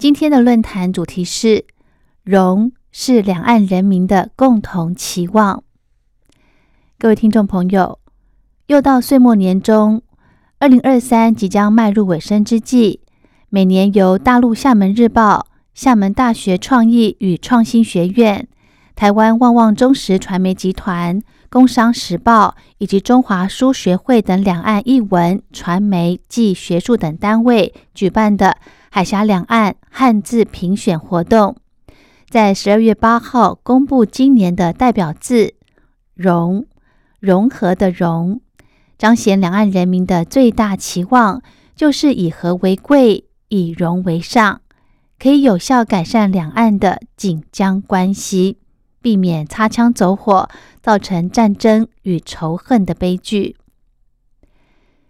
今天的论坛主题是“融”是两岸人民的共同期望。各位听众朋友，又到岁末年终，二零二三即将迈入尾声之际，每年由大陆厦门日报、厦门大学创意与创新学院、台湾旺旺中时传媒集团。工商时报以及中华书学会等两岸译文、传媒暨学术等单位举办的海峡两岸汉字评选活动，在十二月八号公布今年的代表字“融”，融合的“融”，彰显两岸人民的最大期望，就是以和为贵，以融为上，可以有效改善两岸的紧张关系。避免擦枪走火，造成战争与仇恨的悲剧。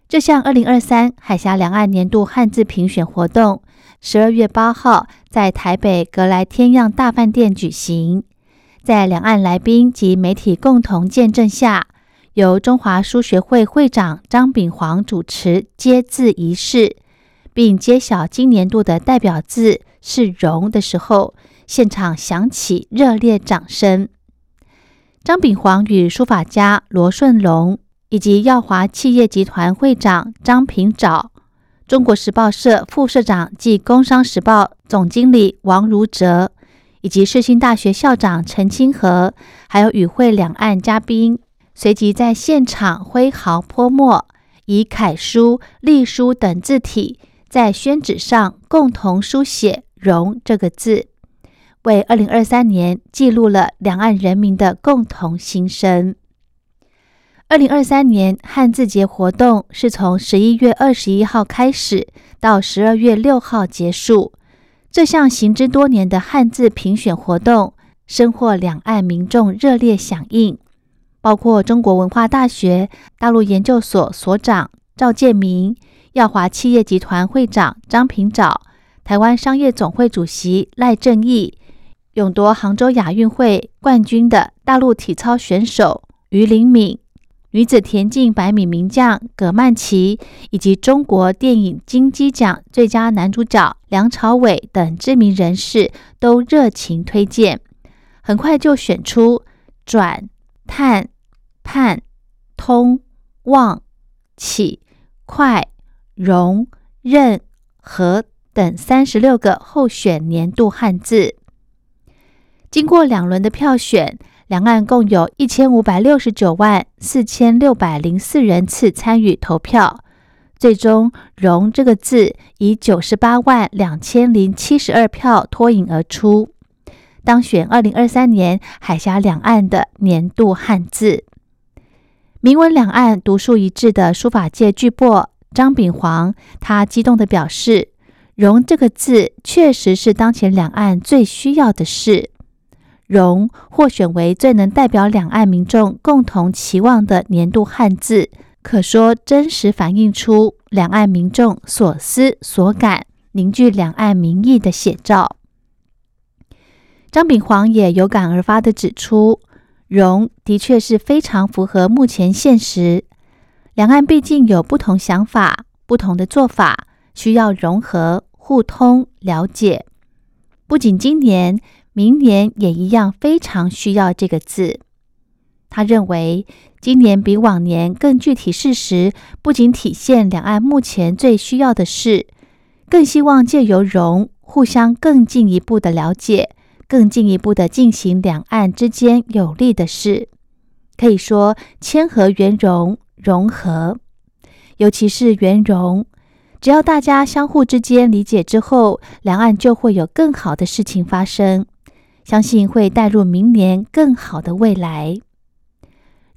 这项二零二三海峡两岸年度汉字评选活动，十二月八号在台北格莱天漾大饭店举行，在两岸来宾及媒体共同见证下，由中华书学会会长张炳煌主持揭字仪式，并揭晓今年度的代表字是“荣”的时候。现场响起热烈掌声。张炳煌与书法家罗顺龙，以及耀华企业集团会长张平藻、中国时报社副社长暨工商时报总经理王如哲，以及世新大学校长陈清和，还有与会两岸嘉宾，随即在现场挥毫泼墨，以楷书、隶书等字体，在宣纸上共同书写“荣”这个字。为二零二三年记录了两岸人民的共同心声。二零二三年汉字节活动是从十一月二十一号开始，到十二月六号结束。这项行之多年的汉字评选活动，深获两岸民众热烈响应。包括中国文化大学大陆研究所所长赵建明、耀华企业集团会长张平藻、台湾商业总会主席赖正义。勇夺杭州亚运会冠军的大陆体操选手于灵敏、女子田径百米名将葛曼棋，以及中国电影金鸡奖最佳男主角梁朝伟等知名人士都热情推荐，很快就选出转、探、盼、通、望、启、快、融、任、和等三十六个候选年度汉字。经过两轮的票选，两岸共有一千五百六十九万四千六百零四人次参与投票，最终“融”这个字以九十八万两千零七十二票脱颖而出，当选二零二三年海峡两岸的年度汉字。明文两岸独树一帜的书法界巨擘张炳煌，他激动地表示：“融”这个字确实是当前两岸最需要的事。融获选为最能代表两岸民众共同期望的年度汉字，可说真实反映出两岸民众所思所感，凝聚两岸民意的写照。张炳煌也有感而发的指出，融的确是非常符合目前现实。两岸毕竟有不同想法、不同的做法，需要融合、互通、了解。不仅今年。明年也一样非常需要这个字。他认为，今年比往年更具体事实，不仅体现两岸目前最需要的事，更希望借由融互相更进一步的了解，更进一步的进行两岸之间有利的事。可以说，谦和圆融融合，尤其是圆融，只要大家相互之间理解之后，两岸就会有更好的事情发生。相信会带入明年更好的未来。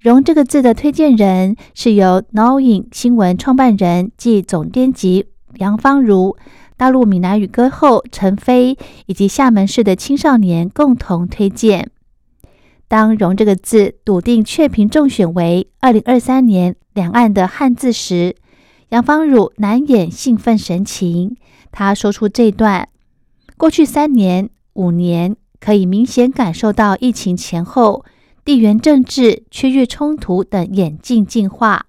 融这个字的推荐人是由 Knowing 新闻创办人暨总编辑杨芳如、大陆闽南语歌后陈飞以及厦门市的青少年共同推荐。当“融”这个字笃定确评中选为二零二三年两岸的汉字时，杨芳如难掩兴奋神情。他说出这段：过去三年、五年，可以明显感受到疫情前后、地缘政治、区域冲突等演进进化。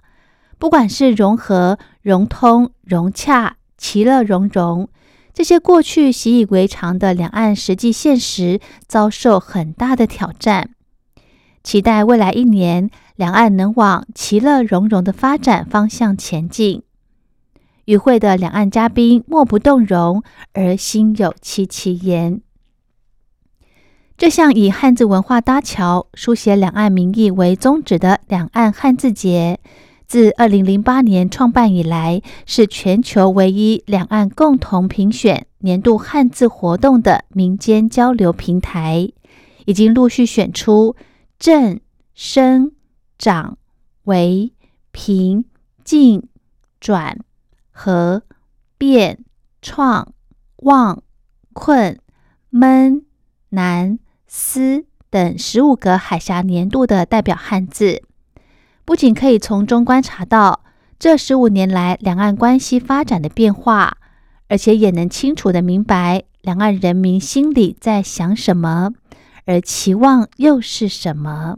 不管是融合、融通、融洽、其乐融融，这些过去习以为常的两岸实际现实，遭受很大的挑战。期待未来一年，两岸能往其乐融融的发展方向前进。与会的两岸嘉宾莫不动容，而心有戚戚焉。这项以汉字文化搭桥、书写两岸民意为宗旨的两岸汉字节。自二零零八年创办以来，是全球唯一两岸共同评选年度汉字活动的民间交流平台，已经陆续选出正、生、长、为、平、进、转、和、变、创、望、困、闷、难、思等十五个海峡年度的代表汉字。不仅可以从中观察到这十五年来两岸关系发展的变化，而且也能清楚的明白两岸人民心里在想什么，而期望又是什么。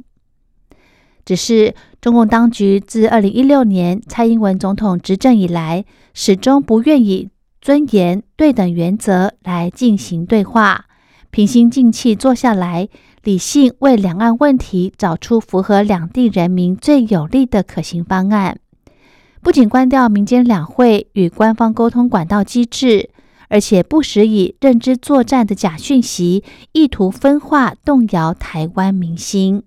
只是中共当局自二零一六年蔡英文总统执政以来，始终不愿以尊严对等原则来进行对话，平心静气坐下来。理性为两岸问题找出符合两地人民最有利的可行方案，不仅关掉民间两会与官方沟通管道机制，而且不时以认知作战的假讯息，意图分化动摇台湾民心，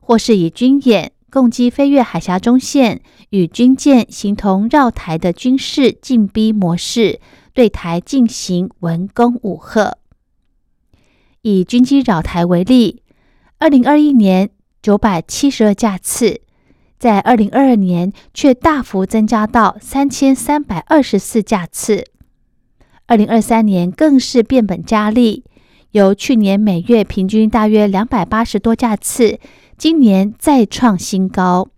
或是以军演攻击飞越海峡中线与军舰形同绕台的军事进逼模式，对台进行文攻武吓。以军机扰台为例，二零二一年九百七十二架次，在二零二二年却大幅增加到三千三百二十四架次。二零二三年更是变本加厉，由去年每月平均大约两百八十多架次，今年再创新高，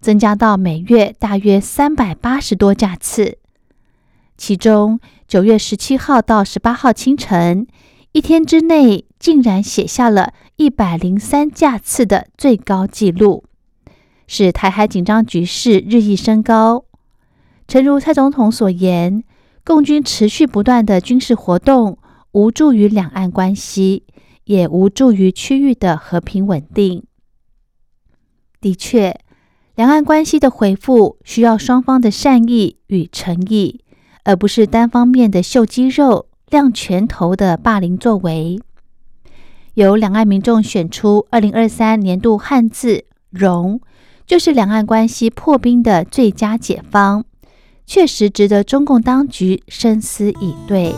增加到每月大约三百八十多架次。其中九月十七号到十八号清晨。一天之内，竟然写下了一百零三架次的最高纪录，使台海紧张局势日益升高。诚如蔡总统所言，共军持续不断的军事活动，无助于两岸关系，也无助于区域的和平稳定。的确，两岸关系的回复需要双方的善意与诚意，而不是单方面的秀肌肉。亮拳头的霸凌作为，由两岸民众选出二零二三年度汉字“融”，就是两岸关系破冰的最佳解方，确实值得中共当局深思以对。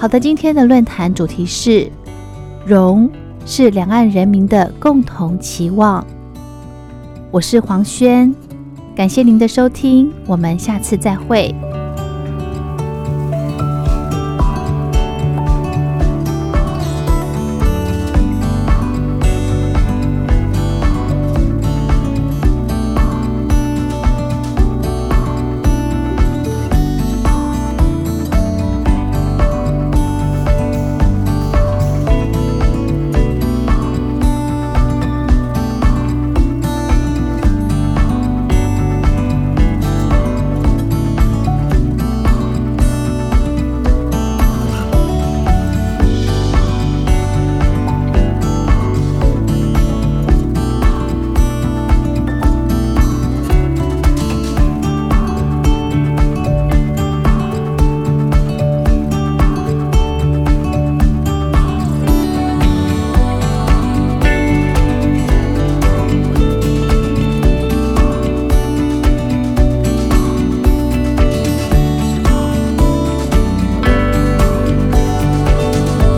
好的，今天的论坛主题是“融”，是两岸人民的共同期望。我是黄轩，感谢您的收听，我们下次再会。